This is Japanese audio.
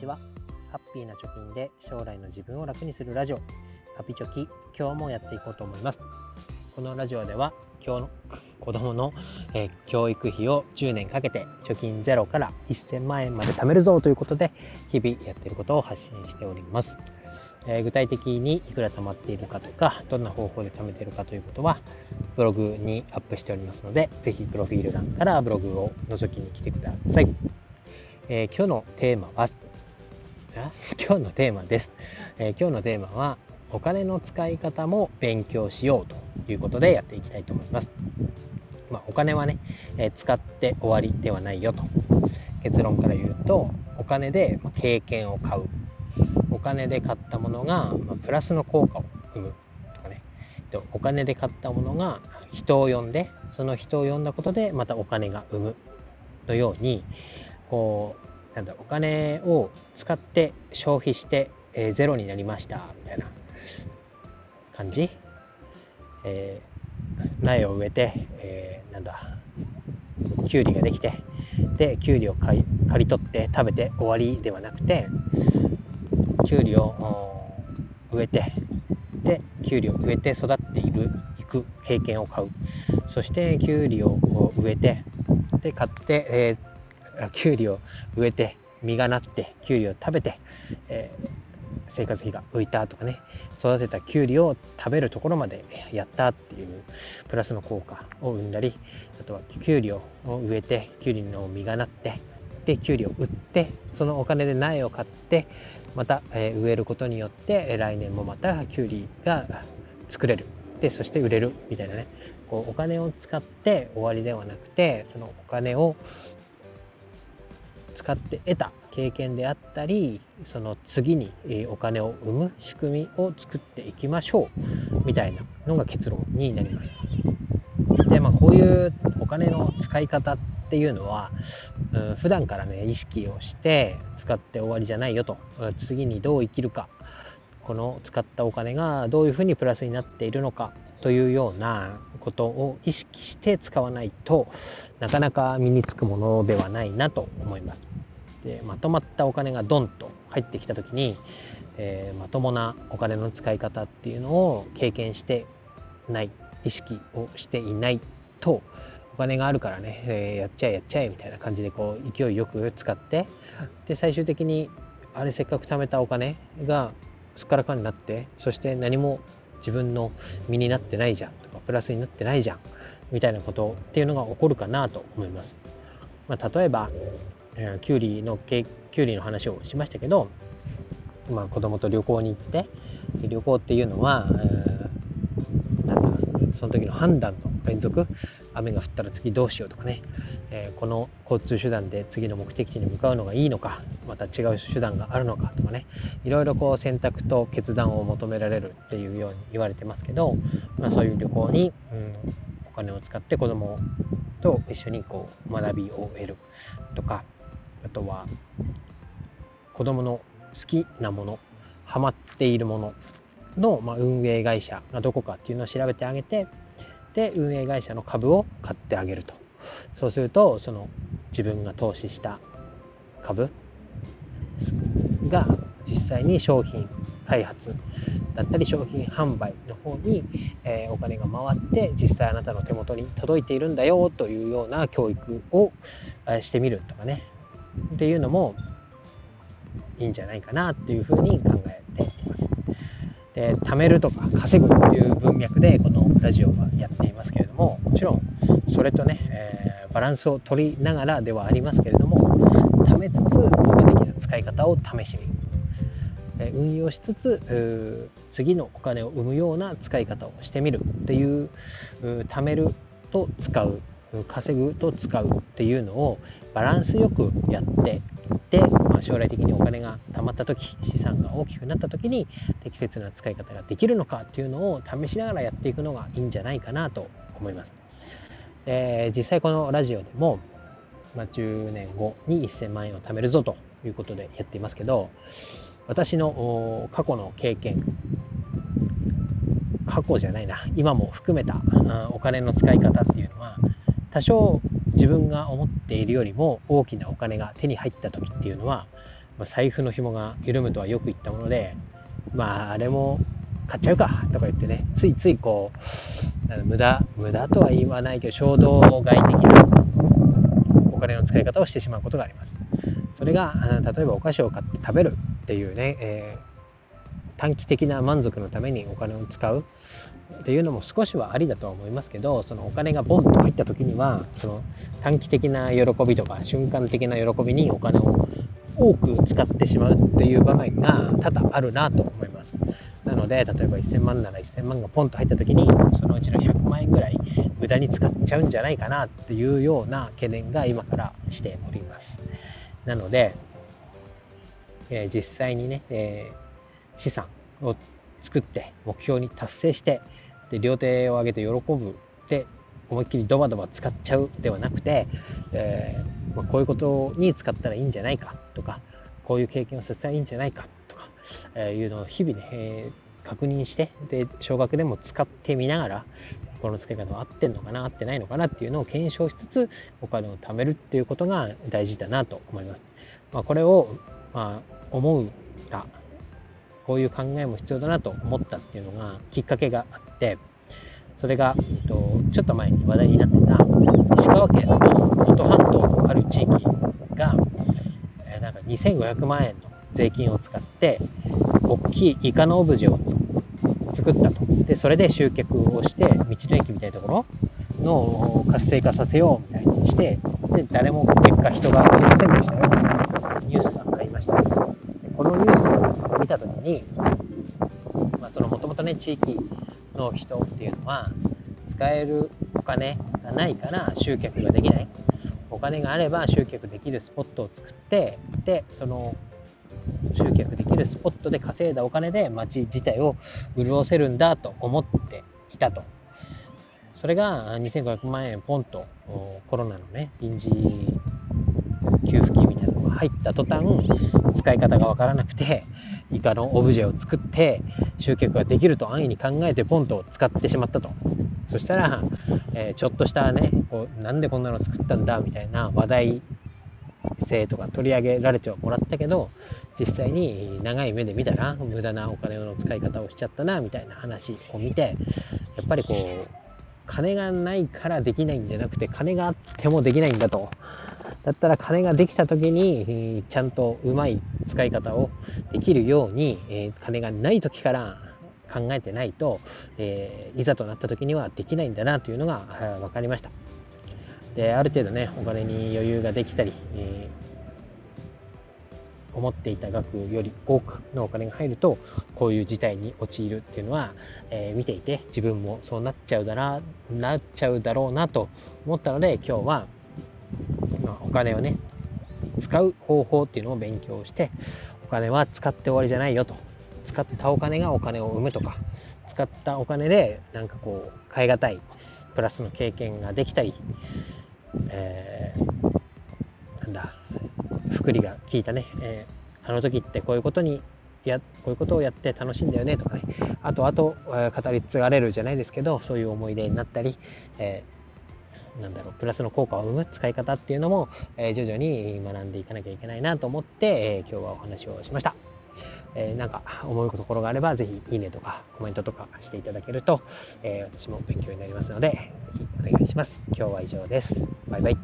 ちは。ハッピーな貯金で将来の自分を楽にするラジオ、ハピチョキ、今日もやっていこうと思います。このラジオでは、今日の子供の、えー、教育費を10年かけて貯金ゼロから1000万円まで貯めるぞということで、日々やっていることを発信しております。え、具体的にいくら貯まっているかとか、どんな方法で貯めているかということは、ブログにアップしておりますので、ぜひプロフィール欄からブログを覗きに来てください。えー、今日のテーマは、今日のテーマです、えー、今日のテーマは、お金の使い方も勉強しようということでやっていきたいと思います。まあ、お金はね、えー、使って終わりではないよと。結論から言うと、お金で経験を買う。お金で買ったものが、まプラスの効果を生むとかね。お金で買ったものが人を呼んで、その人を呼んだことでまたお金が生むのように、こうなんだお金を使って消費して、えー、ゼロになりましたみたいな。感じ、えー、苗を植えて、えー、なんだきゅうりができてできゅうりを刈り刈り取って食べて終わりではなくてきゅうりを植えてできゅうりを植えて育っているいく経験を買う。そしてきゅうりを植えてで買って、えーきゅうりを植えて実がなってきゅうりを食べて、えー、生活費が浮いたとかね育てたきゅうりを食べるところまでやったっていうプラスの効果を生んだりあとはきゅうりを植えてきゅうりの実がなってできゅうりを売ってそのお金で苗を買ってまた、え植えることによって来年もまたきゅうりが作れる。でそして売れるみたいなね。こうお金を使って終わりではなくてそのお金を使って得た経験であったりその次にお金を生む仕組みを作っていきましょうみたいなのが結論になります。でまあこういうお金の使い方っていうのは、うん、普段からね意識をして使って終わりじゃないよと次にどう生きるかこの使ったお金がどういうふうにプラスになっているのかというようなことを意識して使わないとなかなか身につくものではないなと思います。でまとまったお金がドンと入ってきた時に、えー、まともなお金の使い方っていうのを経験してない意識をしていないとお金があるからね、えー、やっちゃえやっちゃえみたいな感じでこう勢いよく使ってで最終的にあれせっかく貯めたお金がすっからかになってそして何も自分の身になってないじゃんとかプラスになってないじゃんみたいなことっていうのが起こるかなと思います。まあ、例えばえー、キュウリのキュウリの話をしましたけど、まあ、子供と旅行に行って旅行っていうのは、えー、なんだその時の判断の連続雨が降ったら次どうしようとかね、えー、この交通手段で次の目的地に向かうのがいいのかまた違う手段があるのかとかね。いろいろこう選択と決断を求められるっていうように言われてますけど、まあ、そういう旅行に、うん、お金を使って子供と一緒にこう学びを得るとかあとは子供の好きなものハマっているものの、ま、運営会社がどこかっていうのを調べてあげてで運営会社の株を買ってあげると。そうするとその自分が投資した株が実際に商品開発だったり商品販売の方に、え、お金が回って実際あなたの手元に届いているんだよというような教育をしてみるとかね。っていうのもいいんじゃないかなっていうふうに考えています。で貯めるとか稼ぐという文脈でこのラジオはやっていますけれどももちろんそれとね、えー、バランスを取りながらではありますけれども貯めつつ効果的な使い方を試しみ、運用しつつ次のお金を生むような使い方をしてみるっていう貯めると使う稼ぐと使うっていうのをバランスよくやっていって、まあ、将来的にお金が貯まった時資産が大きくなった時に適切な使い方ができるのかっていうのを試しながらやっていくのがいいんじゃないかなと思います。で実際このラジオでも、まあ、10年後に1000万円を貯めるぞということでやっていますけど私の過去の経験過去じゃないな今も含めたお金の使い方っていうのは多少自分が思っているよりも大きなお金が手に入った時っていうのはまあ、財布の紐が緩むとはよく言ったものでまああれも買っちゃうかとか言ってねついついこう無駄無駄とは言わないけど衝動買い的なお金の使い方をしてしまうことがあります。それが例えばお菓子を買って食べるっていうね、えー、短期的な満足のためにお金を使う。っていうのも少しはありだとは思いますけどそのお金がボンと入った時にはその短期的な喜びとか瞬間的な喜びにお金を多く使ってしまうっていう場面が多々あるなと思います。なので例えば1000万なら1000万がポンと入った時にそのうちの100万円ぐらい無駄に使っちゃうんじゃないかなっていうような懸念が今からしております。なので、えー、実際にね、え、資産を作って目標に達成してで両手を上げて喜ぶで思いっきりドバドバ使っちゃうではなくて、えー、まあ、こういうことに使ったらいいんじゃないかとかこういう経験をさせたらいいんじゃないかとか、えいうのを日々ね、えー、確認してで少額でも使ってみながらこの使い方は合ってんのかな合ってないのかなっていうのを検証しつつお金を貯めるっていうことが大事だなと思います。まあ、これを、まあ、思うがこういう考えも必要だなと思ったっていうのがきっかけがあってそれが、えっと、ちょっと前に話題になってた石川県の能登半島のある地域が、えー、なんか2500万円の税金を使って大きいイカのオブジェを作ったと。でそれで集客をして道の駅みたいなところの活性化させようみたいにしてで誰も結果人が来ませんでしたよニュースがありましたこのニュースを見た時に、まあ、そのもともとね地域の人っていうのは使えるお金がないから集客ができない。お金があれば集客できるスポットを作ってでその集客できるスポットで稼いだお金で街自体を潤せるんだと思っていたと。それが2500万円ポンとコロナのね臨時給付金みたいなのが入った途端使い方がわからなくてイカのオブジェを作って集客ができると安易に考えてポンと使ってしまったと。そしたら、えー、ちょっとしたねこうなんでこんなの作ったんだみたいな話題性とか取り上げられてはもらったけど実際に長い目で見たら無駄なお金の使い方をしちゃったなみたいな話を見てやっぱりこう金がないからできないんじゃなくて金があってもできないんだと。だったら金ができた時にちゃんとうまい使い方をできるように、え金がない時から考えてないと、えいざとなった時にはできないんだなというのが分かりました。である程度ねお金に余裕ができたり、え、思っていた額より多くのお金が入るとこういう事態に陥るっていうのは、えー、見ていて自分もそうなっちゃうだななっちゃうだろうなと思ったので今日は、お金をね使う方法っていうのを勉強してお金は使って終わりじゃないよと。使ったお金がお金を生むとか使ったお金でなんかこう買い難いプラスの経験ができたりえー、なんだ福利が効いたね、えー、あの時ってこういうことにやこういうことをやって楽しいんだよねとかね。あとあと、語り継がれるじゃないですけどそういう思い出になったり、えー、なんだろう、プラスの効果を生む使い方っていうのも、え徐々に学んでいかなきゃいけないなと思って、え今日はお話をしました。えー、なんか思うところがあれば、ぜひいいねとかコメントとかしていただけると、えー、私も勉強になりますので、ぜひお願いします。今日は以上です。バイバイ。